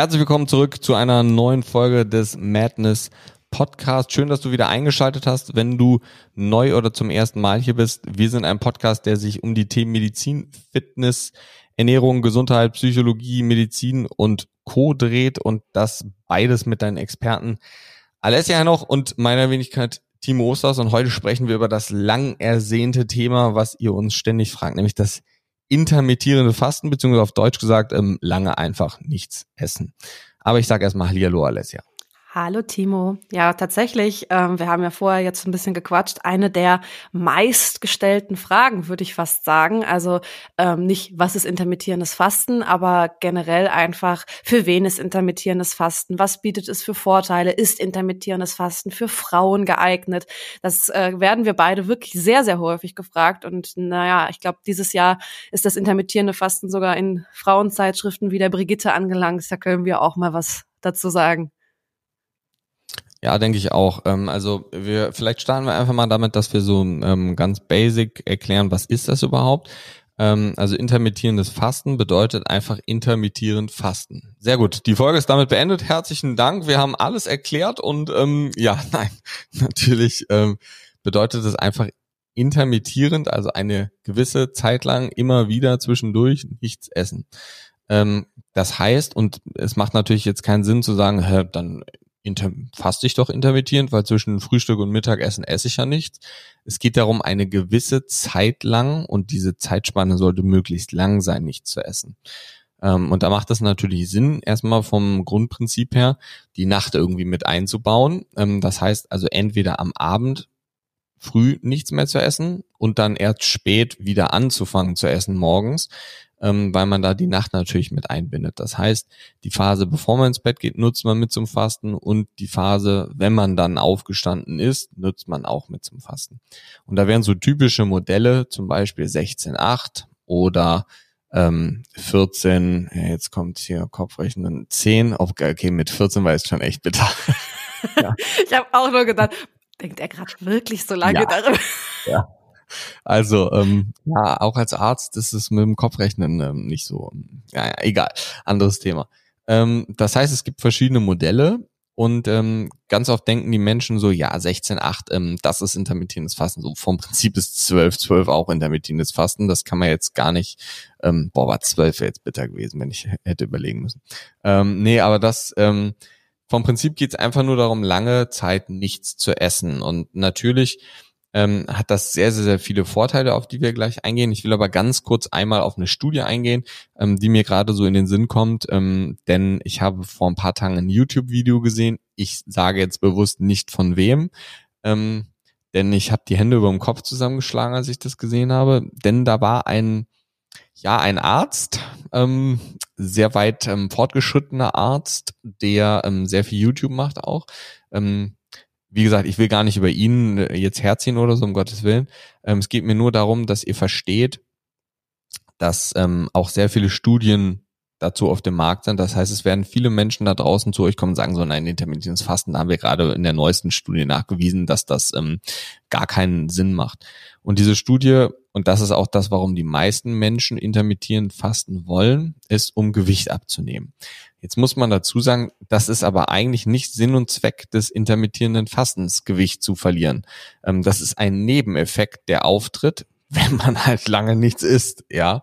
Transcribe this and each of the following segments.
Herzlich willkommen zurück zu einer neuen Folge des Madness Podcast. Schön, dass du wieder eingeschaltet hast. Wenn du neu oder zum ersten Mal hier bist, wir sind ein Podcast, der sich um die Themen Medizin, Fitness, Ernährung, Gesundheit, Psychologie, Medizin und Co. dreht und das beides mit deinen Experten Alessia noch und meiner Wenigkeit Timo Osters und heute sprechen wir über das lang ersehnte Thema, was ihr uns ständig fragt, nämlich das intermittierende Fasten, beziehungsweise auf Deutsch gesagt, ähm, lange einfach nichts essen. Aber ich sage erstmal Hallihallo, Alessia. Hallo Timo. Ja, tatsächlich, ähm, wir haben ja vorher jetzt ein bisschen gequatscht. Eine der meistgestellten Fragen, würde ich fast sagen. Also ähm, nicht, was ist intermittierendes Fasten, aber generell einfach, für wen ist intermittierendes Fasten? Was bietet es für Vorteile? Ist intermittierendes Fasten für Frauen geeignet? Das äh, werden wir beide wirklich sehr, sehr häufig gefragt. Und naja, ich glaube, dieses Jahr ist das intermittierende Fasten sogar in Frauenzeitschriften wie der Brigitte angelangt. Da können wir auch mal was dazu sagen. Ja, denke ich auch. Ähm, also wir vielleicht starten wir einfach mal damit, dass wir so ähm, ganz basic erklären, was ist das überhaupt? Ähm, also intermittierendes Fasten bedeutet einfach intermittierend Fasten. Sehr gut. Die Folge ist damit beendet. Herzlichen Dank. Wir haben alles erklärt und ähm, ja, nein, natürlich ähm, bedeutet es einfach intermittierend, also eine gewisse Zeit lang immer wieder zwischendurch nichts essen. Das heißt, und es macht natürlich jetzt keinen Sinn zu sagen, dann inter faste ich doch intermittierend, weil zwischen Frühstück und Mittagessen esse ich ja nichts. Es geht darum, eine gewisse Zeit lang, und diese Zeitspanne sollte möglichst lang sein, nichts zu essen. Ähm, und da macht es natürlich Sinn, erstmal vom Grundprinzip her, die Nacht irgendwie mit einzubauen. Ähm, das heißt also entweder am Abend früh nichts mehr zu essen und dann erst spät wieder anzufangen zu essen morgens ähm, weil man da die Nacht natürlich mit einbindet. Das heißt, die Phase, bevor man ins Bett geht, nutzt man mit zum Fasten und die Phase, wenn man dann aufgestanden ist, nutzt man auch mit zum Fasten. Und da wären so typische Modelle, zum Beispiel 16,8 oder ähm, 14, jetzt kommt hier Kopfrechnen, 10, okay, mit 14 war es schon echt bitter. ja. Ich habe auch nur gedacht, denkt er gerade wirklich so lange ja. darüber? Ja. Also, ähm, ja, auch als Arzt ist es mit dem Kopfrechnen ähm, nicht so, ja, ja, egal, anderes Thema. Ähm, das heißt, es gibt verschiedene Modelle und ähm, ganz oft denken die Menschen so, ja, 16,8, ähm, das ist intermittierendes Fasten. So vom Prinzip ist 12, 12 auch intermittierendes Fasten. Das kann man jetzt gar nicht, ähm, boah, war 12 jetzt bitter gewesen, wenn ich hätte überlegen müssen. Ähm, nee, aber das, ähm, vom Prinzip geht's einfach nur darum, lange Zeit nichts zu essen. Und natürlich ähm, hat das sehr, sehr, sehr viele Vorteile, auf die wir gleich eingehen. Ich will aber ganz kurz einmal auf eine Studie eingehen, ähm, die mir gerade so in den Sinn kommt, ähm, denn ich habe vor ein paar Tagen ein YouTube-Video gesehen. Ich sage jetzt bewusst nicht von wem, ähm, denn ich habe die Hände über dem Kopf zusammengeschlagen, als ich das gesehen habe, denn da war ein ja, ein Arzt, ähm, sehr weit ähm, fortgeschrittener Arzt, der ähm, sehr viel YouTube macht auch. Ähm, wie gesagt, ich will gar nicht über ihn äh, jetzt herziehen oder so, um Gottes Willen. Ähm, es geht mir nur darum, dass ihr versteht, dass ähm, auch sehr viele Studien dazu auf dem Markt sind. Das heißt, es werden viele Menschen da draußen zu euch kommen und sagen so, nein, intermittierendes Fasten, da haben wir gerade in der neuesten Studie nachgewiesen, dass das ähm, gar keinen Sinn macht. Und diese Studie, und das ist auch das, warum die meisten Menschen intermittierend fasten wollen, ist, um Gewicht abzunehmen. Jetzt muss man dazu sagen, das ist aber eigentlich nicht Sinn und Zweck des intermittierenden Fastens, Gewicht zu verlieren. Ähm, das ist ein Nebeneffekt, der auftritt, wenn man halt lange nichts isst, ja.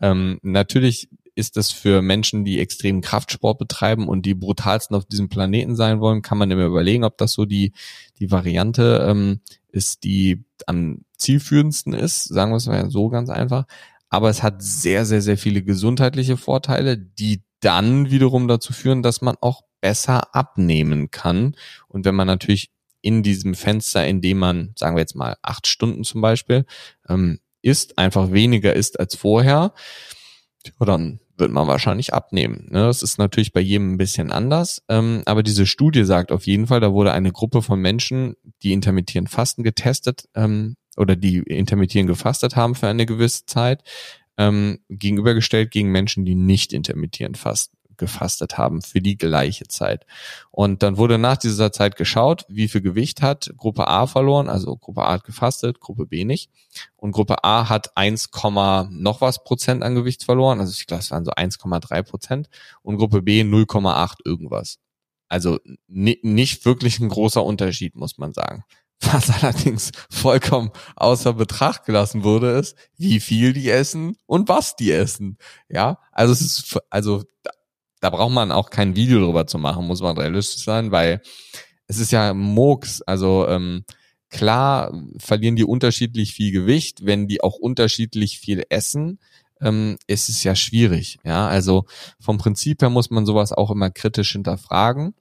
Ähm, natürlich ist das für Menschen, die extremen Kraftsport betreiben und die brutalsten auf diesem Planeten sein wollen, kann man immer überlegen, ob das so die, die Variante ähm, ist, die am zielführendsten ist, sagen wir es mal so ganz einfach. Aber es hat sehr, sehr, sehr viele gesundheitliche Vorteile, die dann wiederum dazu führen, dass man auch besser abnehmen kann. Und wenn man natürlich in diesem Fenster, in dem man, sagen wir jetzt mal, acht Stunden zum Beispiel, ähm, isst, einfach weniger isst als vorher, dann wird man wahrscheinlich abnehmen. Ne? Das ist natürlich bei jedem ein bisschen anders. Ähm, aber diese Studie sagt auf jeden Fall, da wurde eine Gruppe von Menschen, die intermittierend Fasten getestet ähm, oder die intermittierend gefastet haben für eine gewisse Zeit, ähm, gegenübergestellt gegen Menschen, die nicht intermittierend fast gefastet haben für die gleiche Zeit. Und dann wurde nach dieser Zeit geschaut, wie viel Gewicht hat Gruppe A verloren, also Gruppe A hat gefastet, Gruppe B nicht. Und Gruppe A hat 1, noch was Prozent an Gewicht verloren, also ich glaube, es waren so 1,3 Prozent und Gruppe B 0,8 irgendwas. Also nicht wirklich ein großer Unterschied, muss man sagen. Was allerdings vollkommen außer Betracht gelassen wurde, ist, wie viel die essen und was die essen. Ja, also es ist, also da, braucht man auch kein Video drüber zu machen, muss man realistisch sein, weil es ist ja Murks. Also ähm, klar verlieren die unterschiedlich viel Gewicht, wenn die auch unterschiedlich viel essen. Ähm, ist es ja schwierig. Ja, also vom Prinzip her muss man sowas auch immer kritisch hinterfragen.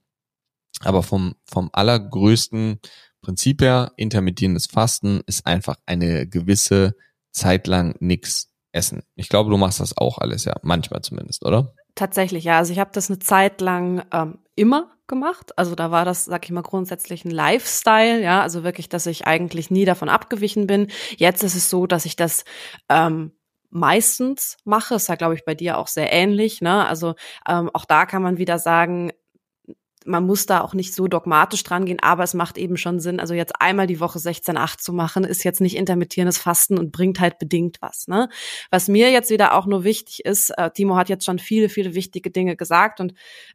Aber vom, vom allergrößten Prinzip her, intermittierendes Fasten ist einfach eine gewisse Zeit lang nix essen. Ich glaube, du machst das auch alles, ja. Manchmal zumindest, oder? Tatsächlich, ja. Also ich habe das eine Zeit lang ähm, immer gemacht. Also da war das, sag ich mal, grundsätzlich ein Lifestyle, ja. Also wirklich, dass ich eigentlich nie davon abgewichen bin. Jetzt ist es so, dass ich das ähm, meistens mache. Ist ja, glaube ich, bei dir auch sehr ähnlich. Ne? Also ähm, auch da kann man wieder sagen, man muss da auch nicht so dogmatisch dran gehen, aber es macht eben schon Sinn. Also jetzt einmal die Woche 16,8 zu machen, ist jetzt nicht intermittierendes Fasten und bringt halt bedingt was. Ne? Was mir jetzt wieder auch nur wichtig ist, äh, Timo hat jetzt schon viele, viele wichtige Dinge gesagt und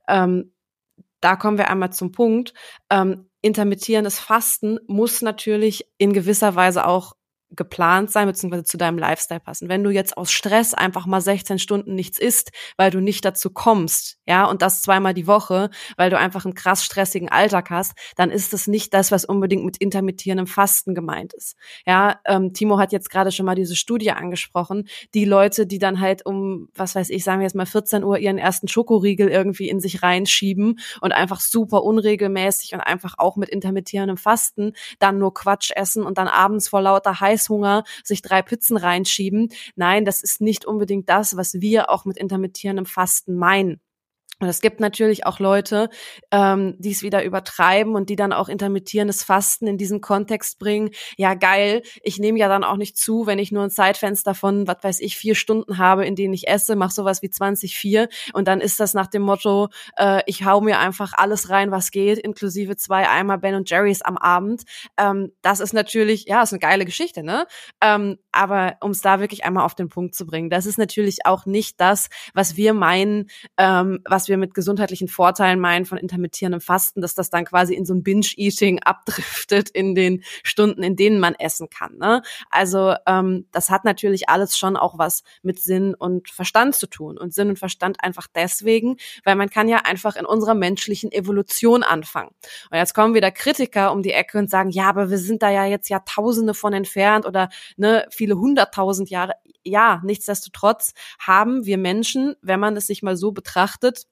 ähm, da kommen wir einmal zum Punkt. Ähm, intermittierendes Fasten muss natürlich in gewisser Weise auch geplant sein, beziehungsweise zu deinem Lifestyle passen. Wenn du jetzt aus Stress einfach mal 16 Stunden nichts isst, weil du nicht dazu kommst, ja, und das zweimal die Woche, weil du einfach einen krass stressigen Alltag hast, dann ist das nicht das, was unbedingt mit intermittierendem Fasten gemeint ist. Ja, ähm, Timo hat jetzt gerade schon mal diese Studie angesprochen. Die Leute, die dann halt um, was weiß ich, sagen wir jetzt mal 14 Uhr ihren ersten Schokoriegel irgendwie in sich reinschieben und einfach super unregelmäßig und einfach auch mit intermittierendem Fasten dann nur Quatsch essen und dann abends vor lauter Heiß Heißhunger sich drei Pizzen reinschieben. Nein, das ist nicht unbedingt das, was wir auch mit intermittierendem Fasten meinen. Und es gibt natürlich auch Leute, ähm, die es wieder übertreiben und die dann auch intermittierendes Fasten in diesen Kontext bringen. Ja, geil, ich nehme ja dann auch nicht zu, wenn ich nur ein Zeitfenster von, was weiß ich, vier Stunden habe, in denen ich esse, mach sowas wie 24 und dann ist das nach dem Motto, äh, ich hau mir einfach alles rein, was geht, inklusive zwei Eimer Ben und Jerry's am Abend. Ähm, das ist natürlich, ja, ist eine geile Geschichte, ne? Ähm, aber um es da wirklich einmal auf den Punkt zu bringen, das ist natürlich auch nicht das, was wir meinen, ähm, was wir wir mit gesundheitlichen Vorteilen meinen von intermittierendem Fasten, dass das dann quasi in so ein Binge-Eating abdriftet in den Stunden, in denen man essen kann. Ne? Also ähm, das hat natürlich alles schon auch was mit Sinn und Verstand zu tun. Und Sinn und Verstand einfach deswegen, weil man kann ja einfach in unserer menschlichen Evolution anfangen. Und jetzt kommen wieder Kritiker um die Ecke und sagen, ja, aber wir sind da ja jetzt Jahrtausende von entfernt oder ne, viele hunderttausend Jahre. Ja, nichtsdestotrotz haben wir Menschen, wenn man es sich mal so betrachtet,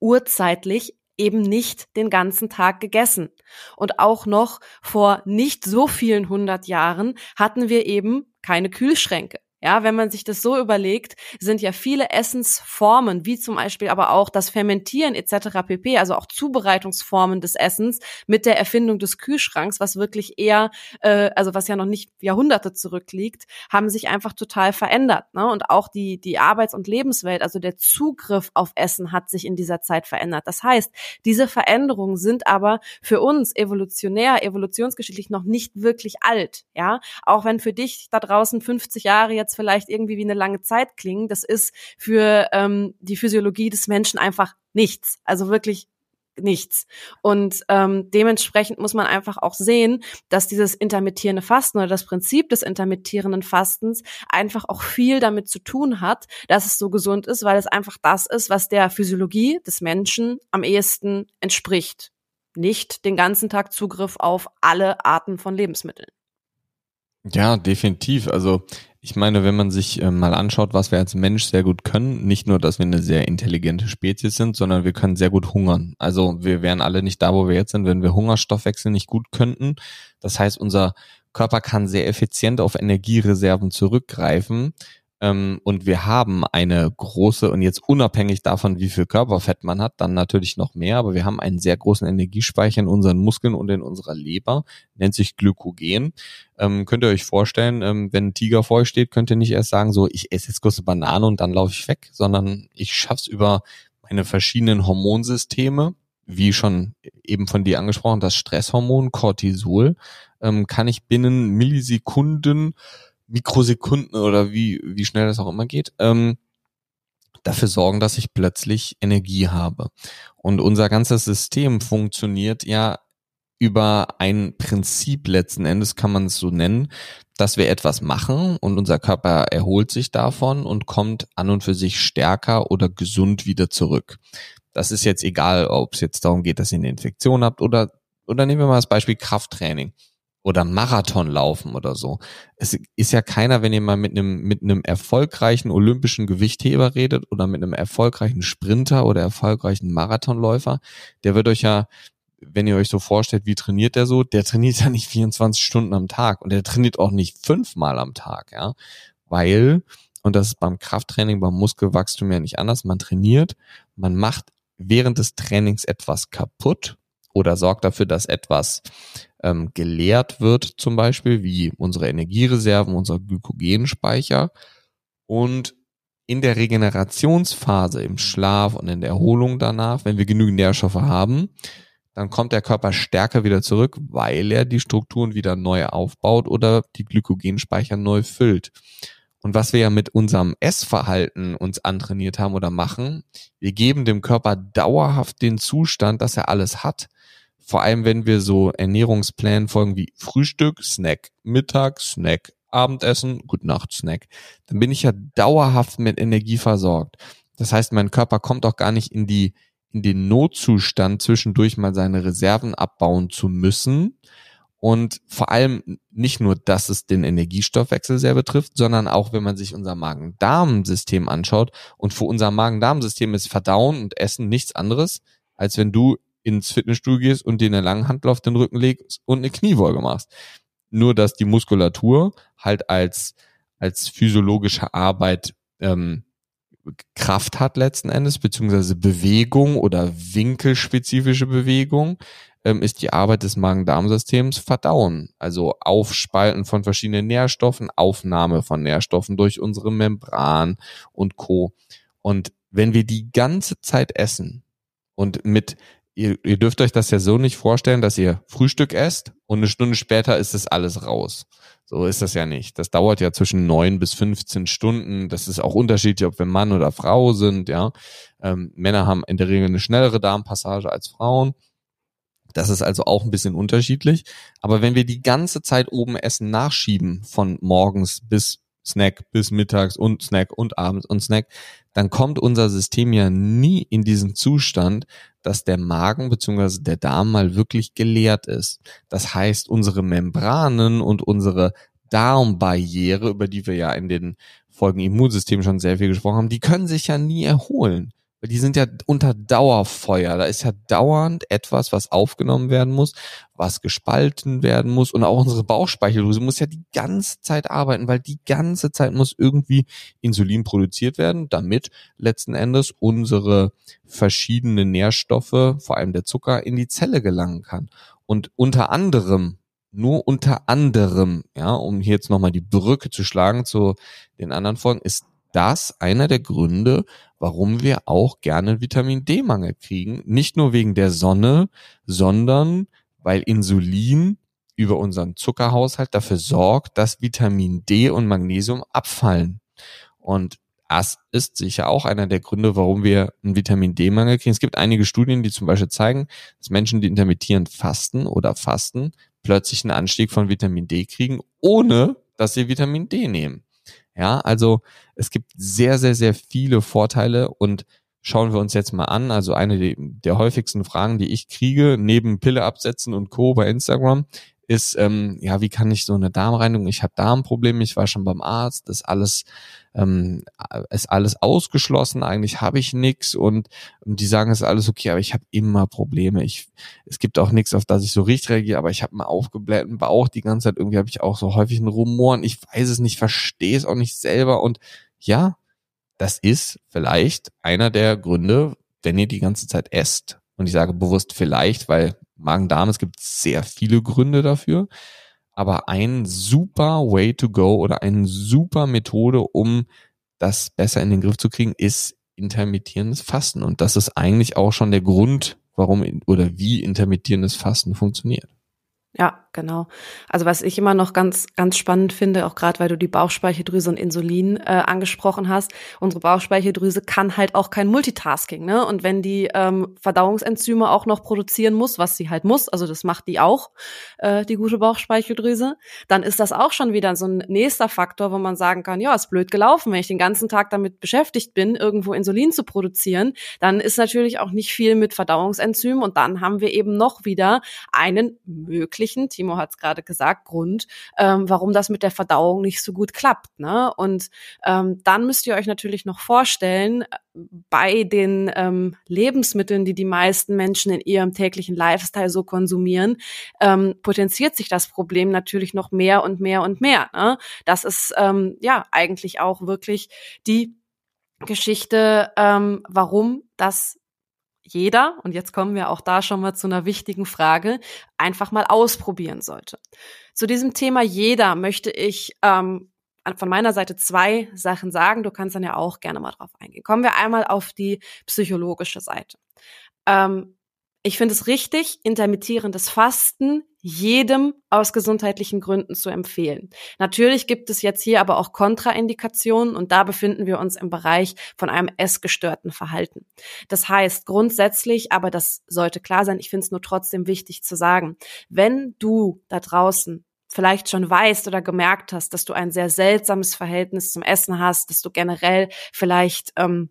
urzeitlich eben nicht den ganzen Tag gegessen. Und auch noch vor nicht so vielen hundert Jahren hatten wir eben keine Kühlschränke. Ja, wenn man sich das so überlegt, sind ja viele Essensformen, wie zum Beispiel aber auch das Fermentieren etc. pp., also auch Zubereitungsformen des Essens mit der Erfindung des Kühlschranks, was wirklich eher, äh, also was ja noch nicht Jahrhunderte zurückliegt, haben sich einfach total verändert. Ne? Und auch die, die Arbeits- und Lebenswelt, also der Zugriff auf Essen hat sich in dieser Zeit verändert. Das heißt, diese Veränderungen sind aber für uns evolutionär, evolutionsgeschichtlich noch nicht wirklich alt. Ja, auch wenn für dich da draußen 50 Jahre jetzt jetzt vielleicht irgendwie wie eine lange Zeit klingen, das ist für ähm, die Physiologie des Menschen einfach nichts. Also wirklich nichts. Und ähm, dementsprechend muss man einfach auch sehen, dass dieses intermittierende Fasten oder das Prinzip des intermittierenden Fastens einfach auch viel damit zu tun hat, dass es so gesund ist, weil es einfach das ist, was der Physiologie des Menschen am ehesten entspricht. Nicht den ganzen Tag Zugriff auf alle Arten von Lebensmitteln. Ja, definitiv. Also ich meine, wenn man sich äh, mal anschaut, was wir als Mensch sehr gut können, nicht nur, dass wir eine sehr intelligente Spezies sind, sondern wir können sehr gut hungern. Also wir wären alle nicht da, wo wir jetzt sind, wenn wir Hungerstoffwechsel nicht gut könnten. Das heißt, unser Körper kann sehr effizient auf Energiereserven zurückgreifen, und wir haben eine große, und jetzt unabhängig davon, wie viel Körperfett man hat, dann natürlich noch mehr, aber wir haben einen sehr großen Energiespeicher in unseren Muskeln und in unserer Leber, nennt sich Glykogen. Ähm, könnt ihr euch vorstellen, ähm, wenn ein Tiger vor euch steht, könnt ihr nicht erst sagen, so, ich esse jetzt kurz eine Banane und dann laufe ich weg, sondern ich schaff's über meine verschiedenen Hormonsysteme, wie schon eben von dir angesprochen, das Stresshormon Cortisol, ähm, kann ich binnen Millisekunden, Mikrosekunden oder wie, wie schnell das auch immer geht, ähm, dafür sorgen, dass ich plötzlich Energie habe. Und unser ganzes System funktioniert ja über ein Prinzip letzten Endes kann man es so nennen, dass wir etwas machen und unser Körper erholt sich davon und kommt an und für sich stärker oder gesund wieder zurück. Das ist jetzt egal, ob es jetzt darum geht, dass ihr eine Infektion habt oder, oder nehmen wir mal das Beispiel Krafttraining oder Marathon laufen oder so. Es ist ja keiner, wenn ihr mal mit einem, mit einem erfolgreichen olympischen Gewichtheber redet oder mit einem erfolgreichen Sprinter oder erfolgreichen Marathonläufer, der wird euch ja, wenn ihr euch so vorstellt, wie trainiert der so, der trainiert ja nicht 24 Stunden am Tag und der trainiert auch nicht fünfmal am Tag, ja, weil, und das ist beim Krafttraining, beim Muskelwachstum ja nicht anders, man trainiert, man macht während des Trainings etwas kaputt oder sorgt dafür, dass etwas ähm, geleert wird, zum Beispiel, wie unsere Energiereserven, unser Glykogenspeicher. Und in der Regenerationsphase, im Schlaf und in der Erholung danach, wenn wir genügend Nährstoffe haben, dann kommt der Körper stärker wieder zurück, weil er die Strukturen wieder neu aufbaut oder die Glykogenspeicher neu füllt. Und was wir ja mit unserem Essverhalten uns antrainiert haben oder machen, wir geben dem Körper dauerhaft den Zustand, dass er alles hat. Vor allem, wenn wir so Ernährungsplänen folgen wie Frühstück, Snack, Mittag, Snack, Abendessen, Gut Nacht, Snack, dann bin ich ja dauerhaft mit Energie versorgt. Das heißt, mein Körper kommt auch gar nicht in die, in den Notzustand, zwischendurch mal seine Reserven abbauen zu müssen. Und vor allem nicht nur, dass es den Energiestoffwechsel sehr betrifft, sondern auch, wenn man sich unser Magen-Darm-System anschaut. Und für unser Magen-Darm-System ist Verdauen und Essen nichts anderes, als wenn du ins Fitnessstudio gehst und dir eine Langhantel auf den Rücken legst und eine Kniebeuge machst. Nur, dass die Muskulatur halt als, als physiologische Arbeit ähm, Kraft hat letzten Endes, beziehungsweise Bewegung oder winkelspezifische Bewegung, ähm, ist die Arbeit des Magen-Darm-Systems Verdauen. Also Aufspalten von verschiedenen Nährstoffen, Aufnahme von Nährstoffen durch unsere Membran und Co. Und wenn wir die ganze Zeit essen und mit ihr, ihr dürft euch das ja so nicht vorstellen, dass ihr Frühstück esst und eine Stunde später ist das alles raus. So ist das ja nicht. Das dauert ja zwischen neun bis 15 Stunden. Das ist auch unterschiedlich, ob wir Mann oder Frau sind, ja. Ähm, Männer haben in der Regel eine schnellere Darmpassage als Frauen. Das ist also auch ein bisschen unterschiedlich. Aber wenn wir die ganze Zeit oben Essen nachschieben, von morgens bis Snack bis mittags und Snack und abends und Snack, dann kommt unser System ja nie in diesen Zustand, dass der Magen bzw. der Darm mal wirklich geleert ist. Das heißt, unsere Membranen und unsere Darmbarriere, über die wir ja in den Folgen Immunsystem schon sehr viel gesprochen haben, die können sich ja nie erholen die sind ja unter Dauerfeuer. Da ist ja dauernd etwas, was aufgenommen werden muss, was gespalten werden muss. Und auch unsere Bauchspeicheldrüse muss ja die ganze Zeit arbeiten, weil die ganze Zeit muss irgendwie Insulin produziert werden, damit letzten Endes unsere verschiedenen Nährstoffe, vor allem der Zucker, in die Zelle gelangen kann. Und unter anderem nur unter anderem, ja, um hier jetzt nochmal die Brücke zu schlagen zu den anderen Folgen, ist das einer der Gründe, warum wir auch gerne Vitamin D-Mangel kriegen. Nicht nur wegen der Sonne, sondern weil Insulin über unseren Zuckerhaushalt dafür sorgt, dass Vitamin D und Magnesium abfallen. Und das ist sicher auch einer der Gründe, warum wir einen Vitamin D-Mangel kriegen. Es gibt einige Studien, die zum Beispiel zeigen, dass Menschen, die intermittierend fasten oder fasten, plötzlich einen Anstieg von Vitamin D kriegen, ohne dass sie Vitamin D nehmen. Ja, also es gibt sehr, sehr, sehr viele Vorteile und schauen wir uns jetzt mal an. Also eine der häufigsten Fragen, die ich kriege, neben Pille absetzen und Co. bei Instagram, ist, ähm, ja, wie kann ich so eine Darmreinigung? Ich habe Darmprobleme, ich war schon beim Arzt, das alles ähm, ist alles ausgeschlossen, eigentlich habe ich nichts und, und die sagen, es ist alles okay, aber ich habe immer Probleme. Ich, es gibt auch nichts, auf das ich so richtig reagiere, aber ich habe einen aufgeblähten Bauch die ganze Zeit, irgendwie habe ich auch so häufig einen Rumoren, ich weiß es nicht, verstehe es auch nicht selber und ja, das ist vielleicht einer der Gründe, wenn ihr die ganze Zeit esst. Und ich sage bewusst vielleicht, weil Magen-Darm, es gibt sehr viele Gründe dafür. Aber ein super Way to go oder eine super Methode, um das besser in den Griff zu kriegen, ist intermittierendes Fasten. Und das ist eigentlich auch schon der Grund, warum oder wie intermittierendes Fasten funktioniert. Ja, genau. Also was ich immer noch ganz, ganz spannend finde, auch gerade weil du die Bauchspeicheldrüse und Insulin äh, angesprochen hast, unsere Bauchspeicheldrüse kann halt auch kein Multitasking, ne? Und wenn die ähm, Verdauungsenzyme auch noch produzieren muss, was sie halt muss, also das macht die auch, äh, die gute Bauchspeicheldrüse, dann ist das auch schon wieder so ein nächster Faktor, wo man sagen kann, ja, ist blöd gelaufen, wenn ich den ganzen Tag damit beschäftigt bin, irgendwo Insulin zu produzieren, dann ist natürlich auch nicht viel mit Verdauungsenzymen und dann haben wir eben noch wieder einen möglichen Timo hat es gerade gesagt, Grund, ähm, warum das mit der Verdauung nicht so gut klappt. Ne? Und ähm, dann müsst ihr euch natürlich noch vorstellen, bei den ähm, Lebensmitteln, die die meisten Menschen in ihrem täglichen Lifestyle so konsumieren, ähm, potenziert sich das Problem natürlich noch mehr und mehr und mehr. Ne? Das ist ähm, ja eigentlich auch wirklich die Geschichte, ähm, warum das jeder, und jetzt kommen wir auch da schon mal zu einer wichtigen Frage, einfach mal ausprobieren sollte. Zu diesem Thema jeder möchte ich ähm, von meiner Seite zwei Sachen sagen. Du kannst dann ja auch gerne mal drauf eingehen. Kommen wir einmal auf die psychologische Seite. Ähm, ich finde es richtig, intermittierendes Fasten jedem aus gesundheitlichen Gründen zu empfehlen. Natürlich gibt es jetzt hier aber auch Kontraindikationen und da befinden wir uns im Bereich von einem essgestörten Verhalten. Das heißt grundsätzlich, aber das sollte klar sein, ich finde es nur trotzdem wichtig zu sagen, wenn du da draußen vielleicht schon weißt oder gemerkt hast, dass du ein sehr seltsames Verhältnis zum Essen hast, dass du generell vielleicht ähm,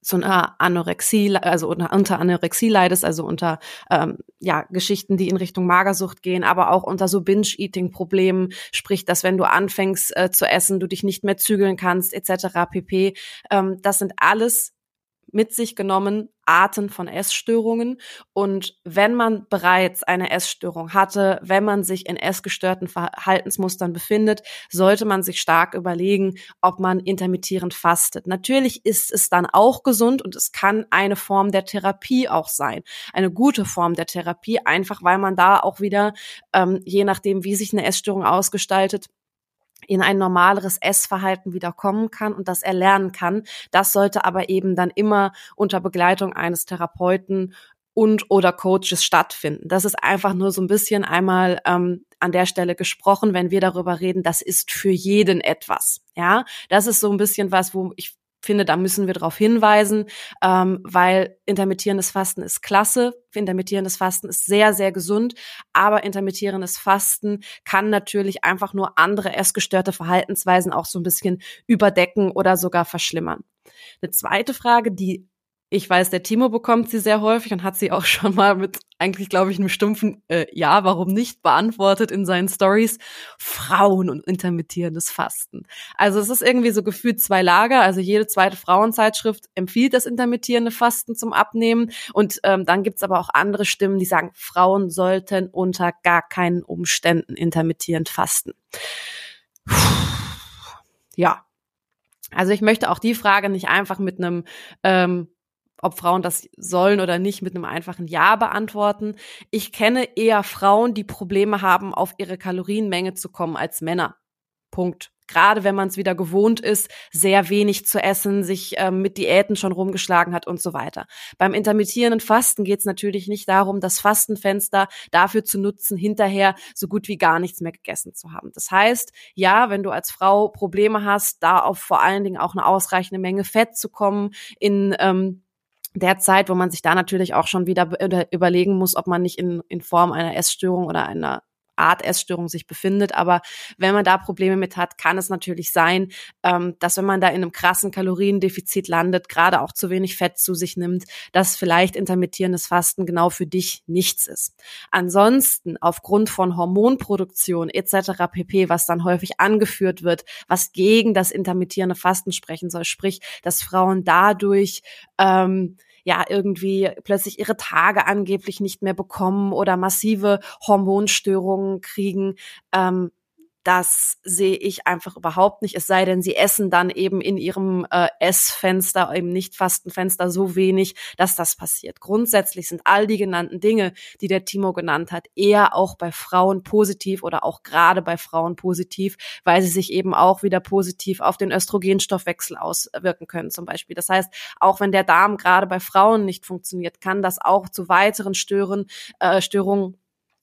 zu einer Anorexie, also unter Anorexie leidest, also unter ähm, ja Geschichten, die in Richtung Magersucht gehen, aber auch unter so Binge-Eating-Problemen, sprich, dass wenn du anfängst äh, zu essen, du dich nicht mehr zügeln kannst, etc. pp. Ähm, das sind alles mit sich genommen Arten von Essstörungen. Und wenn man bereits eine Essstörung hatte, wenn man sich in essgestörten Verhaltensmustern befindet, sollte man sich stark überlegen, ob man intermittierend fastet. Natürlich ist es dann auch gesund und es kann eine Form der Therapie auch sein. Eine gute Form der Therapie, einfach weil man da auch wieder, ähm, je nachdem, wie sich eine Essstörung ausgestaltet, in ein normaleres Essverhalten wieder kommen kann und das erlernen kann. Das sollte aber eben dann immer unter Begleitung eines Therapeuten und oder Coaches stattfinden. Das ist einfach nur so ein bisschen einmal ähm, an der Stelle gesprochen, wenn wir darüber reden, das ist für jeden etwas. Ja, das ist so ein bisschen was, wo ich finde, da müssen wir darauf hinweisen, ähm, weil intermittierendes Fasten ist klasse, intermittierendes Fasten ist sehr, sehr gesund, aber intermittierendes Fasten kann natürlich einfach nur andere essgestörte Verhaltensweisen auch so ein bisschen überdecken oder sogar verschlimmern. Eine zweite Frage, die ich weiß, der Timo bekommt sie sehr häufig und hat sie auch schon mal mit eigentlich, glaube ich, einem stumpfen äh, Ja, warum nicht beantwortet in seinen Stories. Frauen und intermittierendes Fasten. Also es ist irgendwie so gefühlt zwei Lager. Also jede zweite Frauenzeitschrift empfiehlt das intermittierende Fasten zum Abnehmen. Und ähm, dann gibt's aber auch andere Stimmen, die sagen, Frauen sollten unter gar keinen Umständen intermittierend fasten. Ja, also ich möchte auch die Frage nicht einfach mit einem ähm, ob Frauen das sollen oder nicht, mit einem einfachen Ja beantworten. Ich kenne eher Frauen, die Probleme haben, auf ihre Kalorienmenge zu kommen, als Männer. Punkt. Gerade wenn man es wieder gewohnt ist, sehr wenig zu essen, sich ähm, mit Diäten schon rumgeschlagen hat und so weiter. Beim intermittierenden Fasten geht es natürlich nicht darum, das Fastenfenster dafür zu nutzen, hinterher so gut wie gar nichts mehr gegessen zu haben. Das heißt, ja, wenn du als Frau Probleme hast, da auf vor allen Dingen auch eine ausreichende Menge Fett zu kommen, in ähm, der Zeit, wo man sich da natürlich auch schon wieder überlegen muss, ob man nicht in, in Form einer Essstörung oder einer Art Essstörung sich befindet. Aber wenn man da Probleme mit hat, kann es natürlich sein, ähm, dass wenn man da in einem krassen Kaloriendefizit landet, gerade auch zu wenig Fett zu sich nimmt, dass vielleicht intermittierendes Fasten genau für dich nichts ist. Ansonsten aufgrund von Hormonproduktion etc. pp, was dann häufig angeführt wird, was gegen das intermittierende Fasten sprechen soll, sprich, dass Frauen dadurch ähm, ja irgendwie plötzlich ihre Tage angeblich nicht mehr bekommen oder massive Hormonstörungen kriegen. Ähm, das sehe ich einfach überhaupt nicht. Es sei denn, sie essen dann eben in ihrem äh, Essfenster, eben nicht Fastenfenster, so wenig, dass das passiert. Grundsätzlich sind all die genannten Dinge, die der Timo genannt hat, eher auch bei Frauen positiv oder auch gerade bei Frauen positiv, weil sie sich eben auch wieder positiv auf den Östrogenstoffwechsel auswirken können, zum Beispiel. Das heißt, auch wenn der Darm gerade bei Frauen nicht funktioniert, kann das auch zu weiteren Stören, äh, Störungen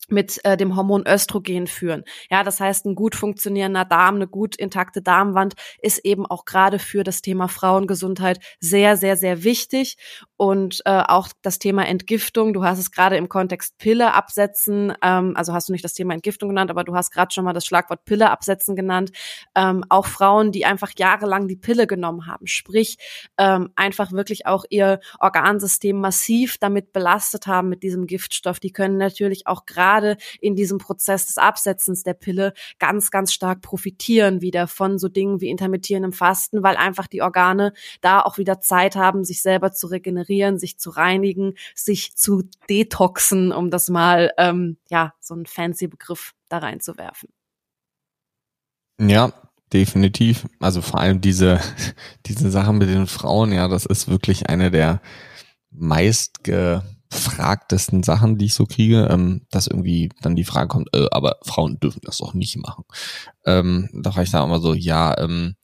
mit äh, dem Hormon Östrogen führen. Ja, das heißt, ein gut funktionierender Darm, eine gut intakte Darmwand ist eben auch gerade für das Thema Frauengesundheit sehr, sehr, sehr wichtig. Und äh, auch das Thema Entgiftung, du hast es gerade im Kontext Pille absetzen, ähm, also hast du nicht das Thema Entgiftung genannt, aber du hast gerade schon mal das Schlagwort Pille absetzen genannt. Ähm, auch Frauen, die einfach jahrelang die Pille genommen haben, sprich ähm, einfach wirklich auch ihr Organsystem massiv damit belastet haben mit diesem Giftstoff, die können natürlich auch gerade gerade in diesem Prozess des Absetzens der Pille ganz, ganz stark profitieren wieder von so Dingen wie intermittierendem Fasten, weil einfach die Organe da auch wieder Zeit haben, sich selber zu regenerieren, sich zu reinigen, sich zu detoxen, um das mal, ähm, ja, so ein fancy Begriff da reinzuwerfen. Ja, definitiv. Also vor allem diese, diese Sachen mit den Frauen, ja, das ist wirklich eine der meist gefragtesten Sachen, die ich so kriege, ähm, dass irgendwie dann die Frage kommt, äh, aber Frauen dürfen das doch nicht machen. Ähm, da war ich da immer so, ja, ähm,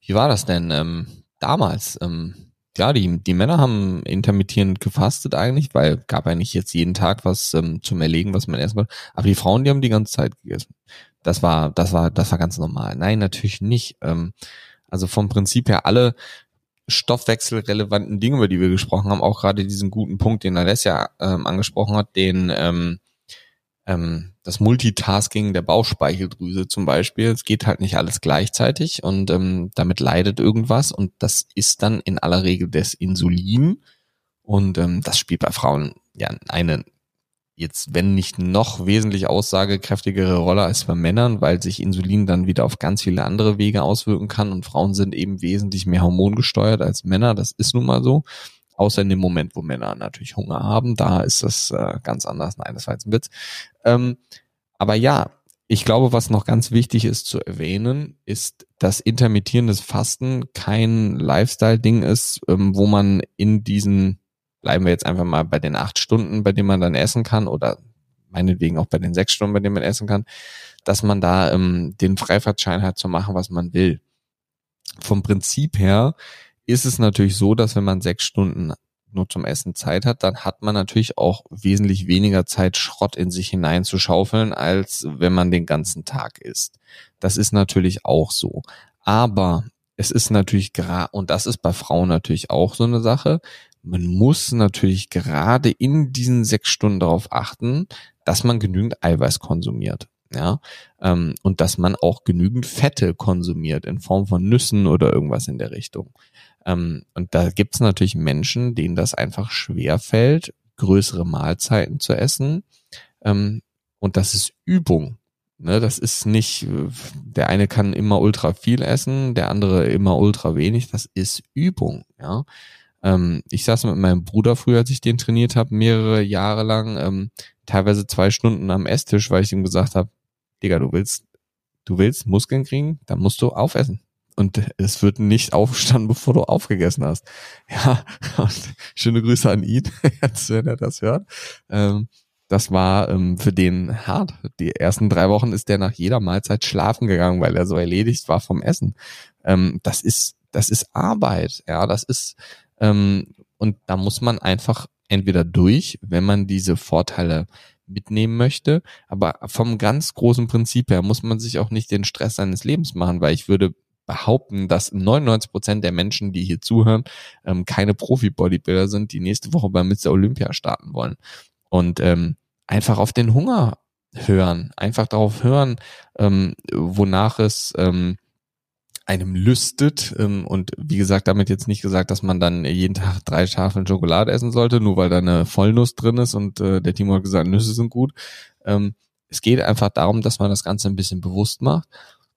wie war das denn ähm, damals? Ähm, ja, die, die Männer haben intermittierend gefastet eigentlich, weil gab ja nicht jetzt jeden Tag was ähm, zum Erlegen, was man konnte. Aber die Frauen, die haben die ganze Zeit gegessen. Das war, das war, das war ganz normal. Nein, natürlich nicht. Ähm, also vom Prinzip her alle stoffwechselrelevanten Dinge, über die wir gesprochen haben, auch gerade diesen guten Punkt, den Alessia ähm, angesprochen hat, den ähm, ähm, das Multitasking der Bauchspeicheldrüse zum Beispiel. Es geht halt nicht alles gleichzeitig und ähm, damit leidet irgendwas und das ist dann in aller Regel das Insulin und ähm, das spielt bei Frauen ja eine jetzt, wenn nicht noch wesentlich aussagekräftigere Rolle als bei Männern, weil sich Insulin dann wieder auf ganz viele andere Wege auswirken kann und Frauen sind eben wesentlich mehr hormongesteuert als Männer. Das ist nun mal so. Außer in dem Moment, wo Männer natürlich Hunger haben, da ist das äh, ganz anders. Nein, das war jetzt ein Witz. Ähm, aber ja, ich glaube, was noch ganz wichtig ist zu erwähnen, ist, dass intermittierendes Fasten kein Lifestyle-Ding ist, ähm, wo man in diesen bleiben wir jetzt einfach mal bei den acht Stunden, bei denen man dann essen kann oder meinetwegen auch bei den sechs Stunden, bei denen man essen kann, dass man da ähm, den Freifahrtschein hat zu machen, was man will. Vom Prinzip her ist es natürlich so, dass wenn man sechs Stunden nur zum Essen Zeit hat, dann hat man natürlich auch wesentlich weniger Zeit, Schrott in sich hineinzuschaufeln, als wenn man den ganzen Tag isst. Das ist natürlich auch so. Aber es ist natürlich gerade, und das ist bei Frauen natürlich auch so eine Sache, man muss natürlich gerade in diesen sechs Stunden darauf achten, dass man genügend Eiweiß konsumiert. Ja, ähm, und dass man auch genügend Fette konsumiert in Form von Nüssen oder irgendwas in der Richtung. Ähm, und da gibt es natürlich Menschen, denen das einfach schwer fällt, größere Mahlzeiten zu essen. Ähm, und das ist Übung. Ne, das ist nicht, der eine kann immer ultra viel essen, der andere immer ultra wenig. Das ist Übung. Ja, ähm, ich saß mit meinem Bruder früher, als ich den trainiert habe, mehrere Jahre lang, ähm, teilweise zwei Stunden am Esstisch, weil ich ihm gesagt habe, Digga, du willst, du willst Muskeln kriegen, dann musst du aufessen. Und es wird nicht aufgestanden, bevor du aufgegessen hast. Ja, schöne Grüße an ihn, wenn er das hört. Ähm, das war ähm, für den hart. Die ersten drei Wochen ist der nach jeder Mahlzeit schlafen gegangen, weil er so erledigt war vom Essen. Ähm, das ist, das ist Arbeit. Ja, das ist, ähm, und da muss man einfach entweder durch, wenn man diese Vorteile mitnehmen möchte, aber vom ganz großen Prinzip her muss man sich auch nicht den Stress seines Lebens machen, weil ich würde behaupten, dass 99 Prozent der Menschen, die hier zuhören, ähm, keine Profi-Bodybuilder sind, die nächste Woche bei Mr. Olympia starten wollen. Und ähm, einfach auf den Hunger hören, einfach darauf hören, ähm, wonach es ähm, einem lüstet. Ähm, und wie gesagt, damit jetzt nicht gesagt, dass man dann jeden Tag drei Tafeln Schokolade essen sollte, nur weil da eine Vollnuss drin ist und äh, der Timo hat gesagt, Nüsse sind gut. Ähm, es geht einfach darum, dass man das Ganze ein bisschen bewusst macht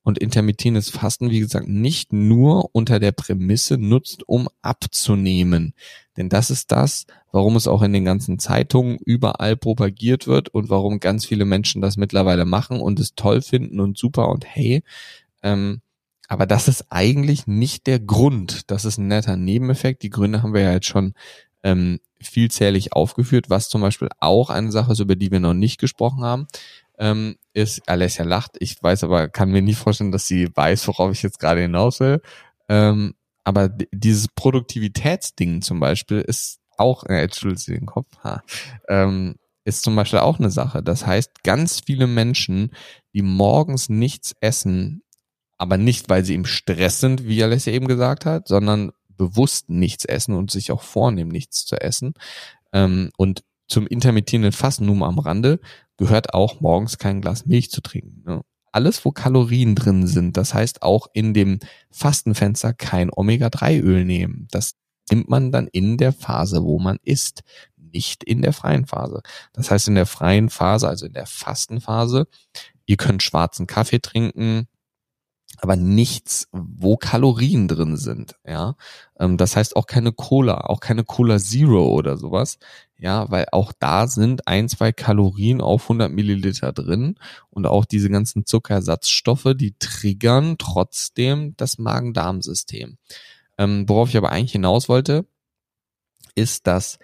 und intermittierendes Fasten, wie gesagt, nicht nur unter der Prämisse nutzt, um abzunehmen. Denn das ist das, warum es auch in den ganzen Zeitungen überall propagiert wird und warum ganz viele Menschen das mittlerweile machen und es toll finden und super und hey. Ähm, aber das ist eigentlich nicht der Grund. Das ist ein netter Nebeneffekt. Die Gründe haben wir ja jetzt schon ähm, vielzählig aufgeführt, was zum Beispiel auch eine Sache ist, über die wir noch nicht gesprochen haben ähm, ist, Alessia lacht, ich weiß aber, kann mir nie vorstellen, dass sie weiß, worauf ich jetzt gerade hinaus will. Ähm, aber dieses Produktivitätsding zum Beispiel ist auch, äh, schüttelt sie den Kopf, ha, ähm, ist zum Beispiel auch eine Sache. Das heißt, ganz viele Menschen, die morgens nichts essen, aber nicht, weil sie im Stress sind, wie Alessia eben gesagt hat, sondern bewusst nichts essen und sich auch vornehmen, nichts zu essen. Ähm, und zum intermittierenden Fassen nur am Rande gehört auch morgens kein Glas Milch zu trinken. Ne? Alles, wo Kalorien drin sind, das heißt auch in dem Fastenfenster kein Omega-3-Öl nehmen. Das nimmt man dann in der Phase, wo man isst, nicht in der freien Phase. Das heißt, in der freien Phase, also in der Fastenphase, ihr könnt schwarzen Kaffee trinken, aber nichts, wo Kalorien drin sind, ja. Ähm, das heißt auch keine Cola, auch keine Cola Zero oder sowas, ja, weil auch da sind ein, zwei Kalorien auf 100 Milliliter drin und auch diese ganzen Zuckersatzstoffe, die triggern trotzdem das Magen-Darm-System. Ähm, worauf ich aber eigentlich hinaus wollte, ist, dass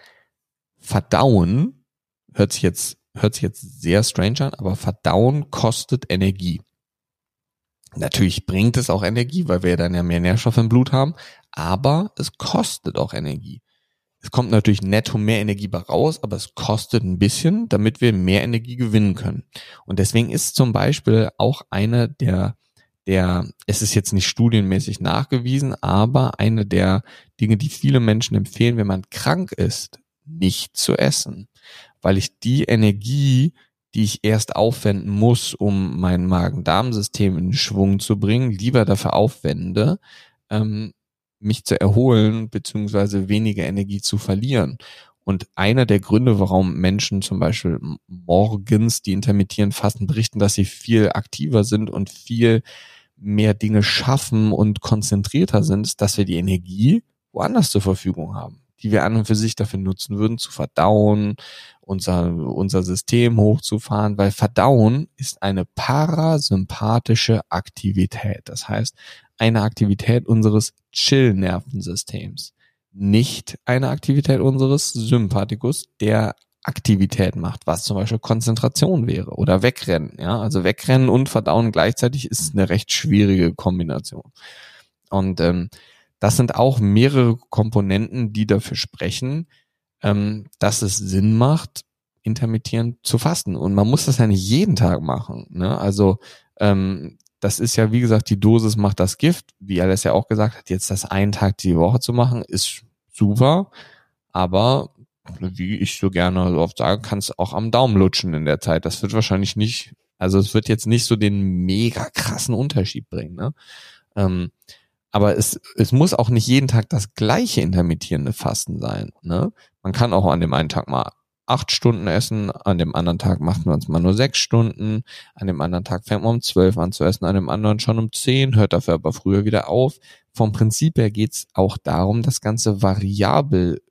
Verdauen, hört sich jetzt, hört sich jetzt sehr strange an, aber Verdauen kostet Energie. Natürlich bringt es auch Energie, weil wir dann ja mehr Nährstoffe im Blut haben, aber es kostet auch Energie. Es kommt natürlich netto mehr Energie bei raus, aber es kostet ein bisschen, damit wir mehr Energie gewinnen können. Und deswegen ist zum Beispiel auch eine der, der, es ist jetzt nicht studienmäßig nachgewiesen, aber eine der Dinge, die viele Menschen empfehlen, wenn man krank ist, nicht zu essen. Weil ich die Energie, die ich erst aufwenden muss, um mein Magen-Darm-System in Schwung zu bringen, lieber dafür aufwende, ähm, mich zu erholen, beziehungsweise weniger Energie zu verlieren. Und einer der Gründe, warum Menschen zum Beispiel morgens, die intermittieren fasten, berichten, dass sie viel aktiver sind und viel mehr Dinge schaffen und konzentrierter sind, ist, dass wir die Energie woanders zur Verfügung haben die wir an und für sich dafür nutzen würden, zu verdauen, unser, unser System hochzufahren, weil Verdauen ist eine parasympathische Aktivität. Das heißt, eine Aktivität unseres Chill-Nervensystems. Nicht eine Aktivität unseres Sympathikus, der Aktivität macht, was zum Beispiel Konzentration wäre oder Wegrennen. Ja, also Wegrennen und Verdauen gleichzeitig ist eine recht schwierige Kombination. Und ähm, das sind auch mehrere Komponenten, die dafür sprechen, ähm, dass es Sinn macht, intermittierend zu fasten. Und man muss das ja nicht jeden Tag machen. Ne? Also ähm, das ist ja, wie gesagt, die Dosis macht das Gift, wie das ja auch gesagt hat, jetzt das einen Tag die Woche zu machen, ist super, aber wie ich so gerne so oft sage, kannst auch am Daumen lutschen in der Zeit. Das wird wahrscheinlich nicht, also es wird jetzt nicht so den mega krassen Unterschied bringen. Ne? Ähm, aber es, es muss auch nicht jeden Tag das gleiche intermittierende Fasten sein. Ne? Man kann auch an dem einen Tag mal acht Stunden essen, an dem anderen Tag macht man es mal nur sechs Stunden, an dem anderen Tag fängt man um zwölf an zu essen, an dem anderen schon um zehn, hört dafür aber früher wieder auf. Vom Prinzip her geht's auch darum, das Ganze variabel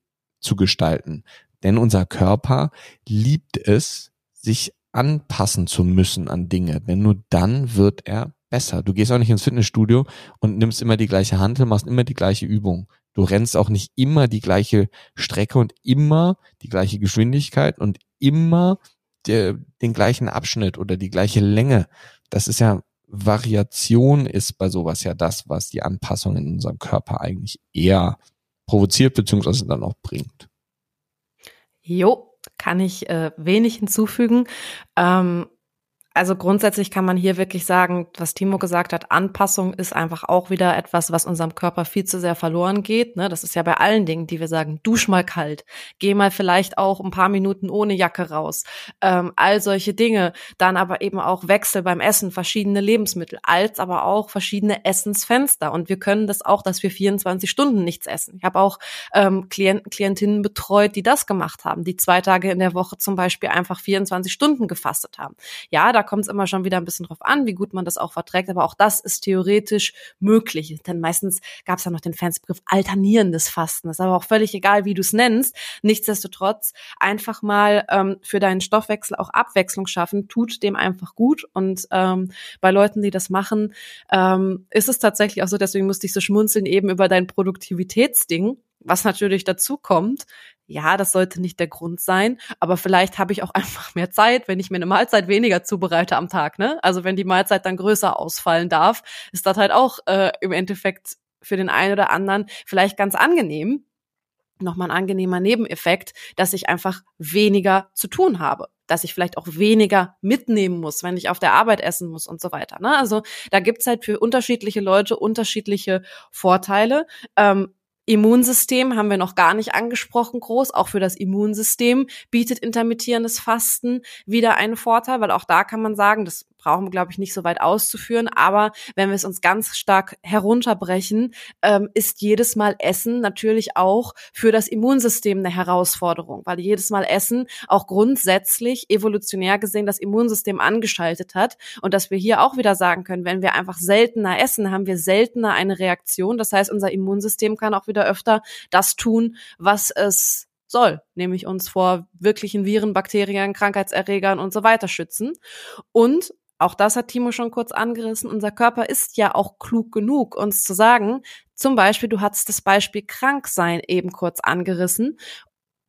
zu gestalten. Denn unser Körper liebt es, sich anpassen zu müssen an Dinge, denn nur dann wird er besser. Du gehst auch nicht ins Fitnessstudio und nimmst immer die gleiche Handel, machst immer die gleiche Übung. Du rennst auch nicht immer die gleiche Strecke und immer die gleiche Geschwindigkeit und immer der, den gleichen Abschnitt oder die gleiche Länge. Das ist ja Variation ist bei sowas ja das, was die Anpassung in unserem Körper eigentlich eher provoziert beziehungsweise dann auch bringt. Jo, kann ich äh, wenig hinzufügen. Ähm, also grundsätzlich kann man hier wirklich sagen, was Timo gesagt hat, Anpassung ist einfach auch wieder etwas, was unserem Körper viel zu sehr verloren geht. Ne? Das ist ja bei allen Dingen, die wir sagen, dusch mal kalt, geh mal vielleicht auch ein paar Minuten ohne Jacke raus. Ähm, all solche Dinge. Dann aber eben auch Wechsel beim Essen, verschiedene Lebensmittel, als aber auch verschiedene Essensfenster. Und wir können das auch, dass wir 24 Stunden nichts essen. Ich habe auch ähm, Klienten, Klientinnen betreut, die das gemacht haben, die zwei Tage in der Woche zum Beispiel einfach 24 Stunden gefastet haben. Ja, da kommt es immer schon wieder ein bisschen drauf an, wie gut man das auch verträgt. Aber auch das ist theoretisch möglich. Denn meistens gab es ja noch den Fansbegriff alternierendes Fasten. Das ist aber auch völlig egal, wie du es nennst. Nichtsdestotrotz einfach mal ähm, für deinen Stoffwechsel auch Abwechslung schaffen, tut dem einfach gut. Und ähm, bei Leuten, die das machen, ähm, ist es tatsächlich auch so, deswegen musste ich so schmunzeln eben über dein Produktivitätsding was natürlich dazu kommt, ja, das sollte nicht der Grund sein, aber vielleicht habe ich auch einfach mehr Zeit, wenn ich mir eine Mahlzeit weniger zubereite am Tag, ne? Also wenn die Mahlzeit dann größer ausfallen darf, ist das halt auch äh, im Endeffekt für den einen oder anderen vielleicht ganz angenehm. Nochmal ein angenehmer Nebeneffekt, dass ich einfach weniger zu tun habe dass ich vielleicht auch weniger mitnehmen muss, wenn ich auf der Arbeit essen muss und so weiter. Ne? Also da gibt's halt für unterschiedliche Leute unterschiedliche Vorteile. Ähm, Immunsystem haben wir noch gar nicht angesprochen groß. Auch für das Immunsystem bietet intermittierendes Fasten wieder einen Vorteil, weil auch da kann man sagen, das brauchen wir, glaube ich, nicht so weit auszuführen. Aber wenn wir es uns ganz stark herunterbrechen, ähm, ist jedes Mal Essen natürlich auch für das Immunsystem eine Herausforderung, weil jedes Mal Essen auch grundsätzlich evolutionär gesehen das Immunsystem angeschaltet hat. Und dass wir hier auch wieder sagen können, wenn wir einfach seltener essen, haben wir seltener eine Reaktion. Das heißt, unser Immunsystem kann auch wieder öfter das tun, was es soll, nämlich uns vor wirklichen Viren, Bakterien, Krankheitserregern und so weiter schützen. Und auch das hat Timo schon kurz angerissen, unser Körper ist ja auch klug genug, uns zu sagen, zum Beispiel, du hattest das Beispiel Kranksein eben kurz angerissen.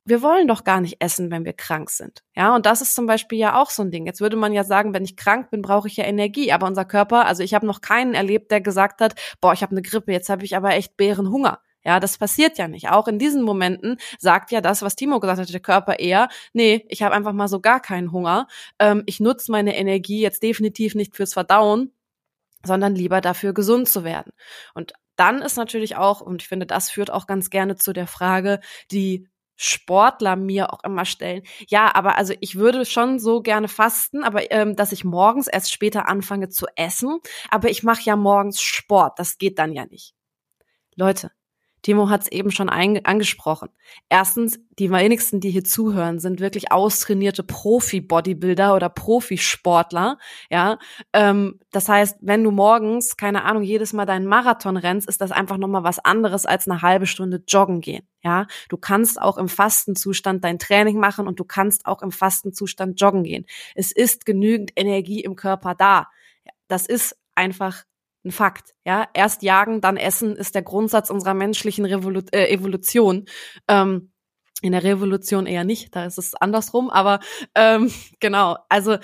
Wir wollen doch gar nicht essen, wenn wir krank sind. Ja, und das ist zum Beispiel ja auch so ein Ding. Jetzt würde man ja sagen, wenn ich krank bin, brauche ich ja Energie. Aber unser Körper, also ich habe noch keinen erlebt, der gesagt hat, boah, ich habe eine Grippe, jetzt habe ich aber echt Bärenhunger. Ja, das passiert ja nicht. Auch in diesen Momenten sagt ja das, was Timo gesagt hat, der Körper eher, nee, ich habe einfach mal so gar keinen Hunger. Ähm, ich nutze meine Energie jetzt definitiv nicht fürs Verdauen, sondern lieber dafür gesund zu werden. Und dann ist natürlich auch, und ich finde, das führt auch ganz gerne zu der Frage, die Sportler mir auch immer stellen. Ja, aber also ich würde schon so gerne fasten, aber ähm, dass ich morgens erst später anfange zu essen. Aber ich mache ja morgens Sport, das geht dann ja nicht. Leute, Timo hat es eben schon angesprochen. Erstens, die wenigsten, die hier zuhören, sind wirklich austrainierte Profi-Bodybuilder oder Profisportler. Ja, ähm, das heißt, wenn du morgens, keine Ahnung, jedes Mal deinen Marathon rennst, ist das einfach nochmal was anderes als eine halbe Stunde joggen gehen. Ja, du kannst auch im Fastenzustand dein Training machen und du kannst auch im Fastenzustand joggen gehen. Es ist genügend Energie im Körper da. Das ist einfach ein Fakt. Ja, erst jagen, dann essen ist der Grundsatz unserer menschlichen Revolu äh, Evolution. Ähm, in der Revolution eher nicht, da ist es andersrum, aber ähm, genau, also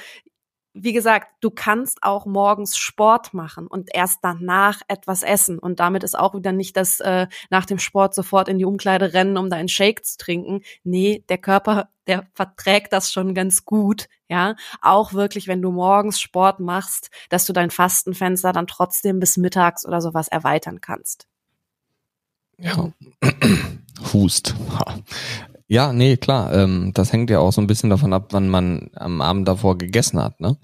wie gesagt, du kannst auch morgens Sport machen und erst danach etwas essen. Und damit ist auch wieder nicht das äh, nach dem Sport sofort in die Umkleide rennen, um da einen Shake zu trinken. Nee, der Körper, der verträgt das schon ganz gut. Ja, auch wirklich, wenn du morgens Sport machst, dass du dein Fastenfenster dann trotzdem bis mittags oder sowas erweitern kannst. Ja, Hust. Ja, nee, klar. Ähm, das hängt ja auch so ein bisschen davon ab, wann man am Abend davor gegessen hat. Ne?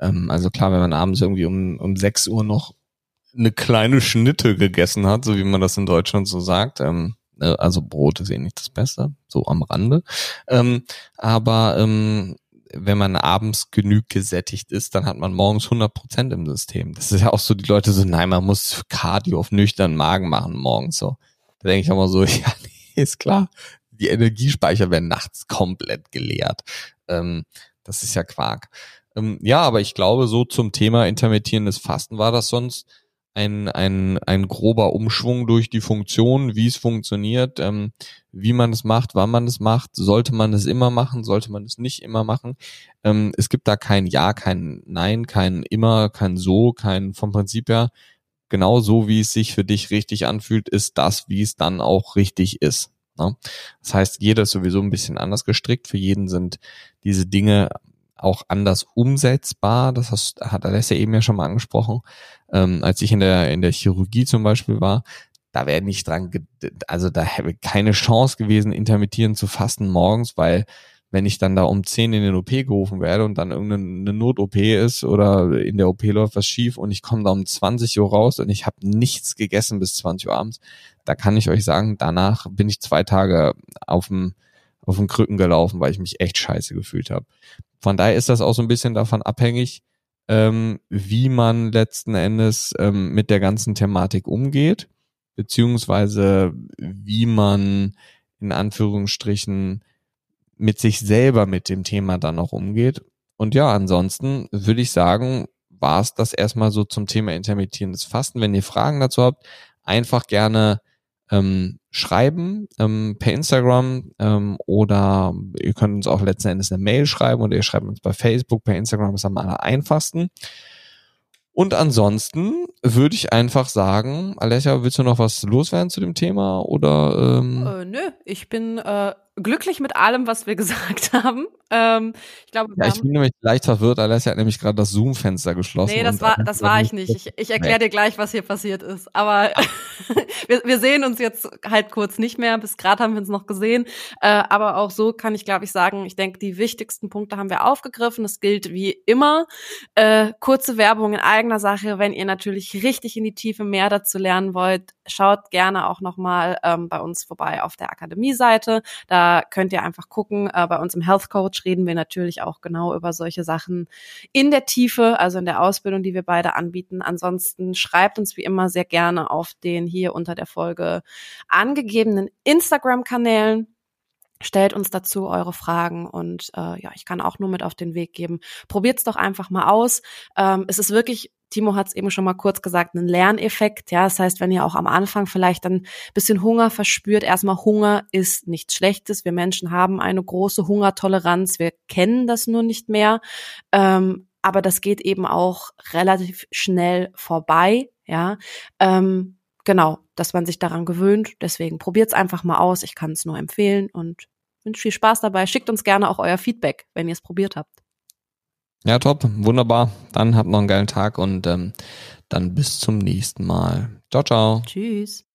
Ähm, also klar, wenn man abends irgendwie um, um 6 Uhr noch eine kleine Schnitte gegessen hat, so wie man das in Deutschland so sagt. Ähm, äh, also Brot ist eh nicht das Beste, so am Rande. Ähm, aber ähm, wenn man abends genug gesättigt ist, dann hat man morgens 100 Prozent im System. Das ist ja auch so, die Leute so, nein, man muss Cardio auf nüchternen Magen machen morgens so. Da denke ich immer so, ja, nee, ist klar die Energiespeicher werden nachts komplett geleert. Ähm, das ist ja Quark. Ähm, ja, aber ich glaube, so zum Thema intermittierendes Fasten war das sonst ein, ein, ein grober Umschwung durch die Funktion, wie es funktioniert, ähm, wie man es macht, wann man es macht, sollte man es immer machen, sollte man es nicht immer machen. Ähm, es gibt da kein Ja, kein Nein, kein immer, kein So, kein vom Prinzip her, genau so wie es sich für dich richtig anfühlt, ist das, wie es dann auch richtig ist. Ne? Das heißt, jeder ist sowieso ein bisschen anders gestrickt. Für jeden sind diese Dinge auch anders umsetzbar. Das hast, hat Alessia eben ja schon mal angesprochen. Ähm, als ich in der, in der Chirurgie zum Beispiel war, da wäre nicht dran, also da hätte keine Chance gewesen, intermittierend zu fasten morgens, weil wenn ich dann da um 10 in den OP gerufen werde und dann irgendeine Not-OP ist oder in der OP läuft was schief und ich komme da um 20 Uhr raus und ich habe nichts gegessen bis 20 Uhr abends, da kann ich euch sagen, danach bin ich zwei Tage auf dem auf dem Krücken gelaufen, weil ich mich echt scheiße gefühlt habe. Von daher ist das auch so ein bisschen davon abhängig, ähm, wie man letzten Endes ähm, mit der ganzen Thematik umgeht, beziehungsweise wie man in Anführungsstrichen mit sich selber mit dem Thema dann noch umgeht. Und ja, ansonsten würde ich sagen, war es das erstmal so zum Thema intermittierendes Fasten. Wenn ihr Fragen dazu habt, einfach gerne ähm, schreiben ähm, per Instagram ähm, oder ihr könnt uns auch letzten Endes eine Mail schreiben oder ihr schreibt uns bei Facebook, per Instagram ist am aller einfachsten. Und ansonsten würde ich einfach sagen, Alessia, willst du noch was loswerden zu dem Thema oder? Ähm äh, nö, ich bin äh, glücklich mit allem, was wir gesagt haben. Ähm, ich glaube, ja, ich bin nämlich leicht verwirrt. Alessia hat nämlich gerade das Zoom-Fenster geschlossen. Nee, das war, das war ich nicht. Ich, ich erkläre dir gleich, was hier passiert ist. Aber wir, wir sehen uns jetzt halt kurz nicht mehr. Bis gerade haben wir uns noch gesehen. Äh, aber auch so kann ich, glaube ich, sagen, ich denke, die wichtigsten Punkte haben wir aufgegriffen. Es gilt wie immer. Äh, kurze Werbung in eigener Sache. Wenn ihr natürlich richtig in die Tiefe mehr dazu lernen wollt, schaut gerne auch nochmal ähm, bei uns vorbei auf der Akademie-Seite. Da könnt ihr einfach gucken. Äh, bei uns im Health Coach reden wir natürlich auch genau über solche Sachen in der Tiefe, also in der Ausbildung, die wir beide anbieten. Ansonsten schreibt uns wie immer sehr gerne auf den hier unter der Folge angegebenen Instagram-Kanälen. Stellt uns dazu eure Fragen und äh, ja, ich kann auch nur mit auf den Weg geben. Probiert's doch einfach mal aus. Ähm, es ist wirklich Timo hat es eben schon mal kurz gesagt, einen Lerneffekt. Ja, das heißt, wenn ihr auch am Anfang vielleicht ein bisschen Hunger verspürt, erstmal Hunger ist nichts Schlechtes. Wir Menschen haben eine große Hungertoleranz. Wir kennen das nur nicht mehr. Ähm, aber das geht eben auch relativ schnell vorbei. Ja, ähm, genau, dass man sich daran gewöhnt. Deswegen probiert es einfach mal aus. Ich kann es nur empfehlen und wünsche viel Spaß dabei. Schickt uns gerne auch euer Feedback, wenn ihr es probiert habt. Ja, top, wunderbar. Dann habt noch einen geilen Tag und ähm, dann bis zum nächsten Mal. Ciao, ciao. Tschüss.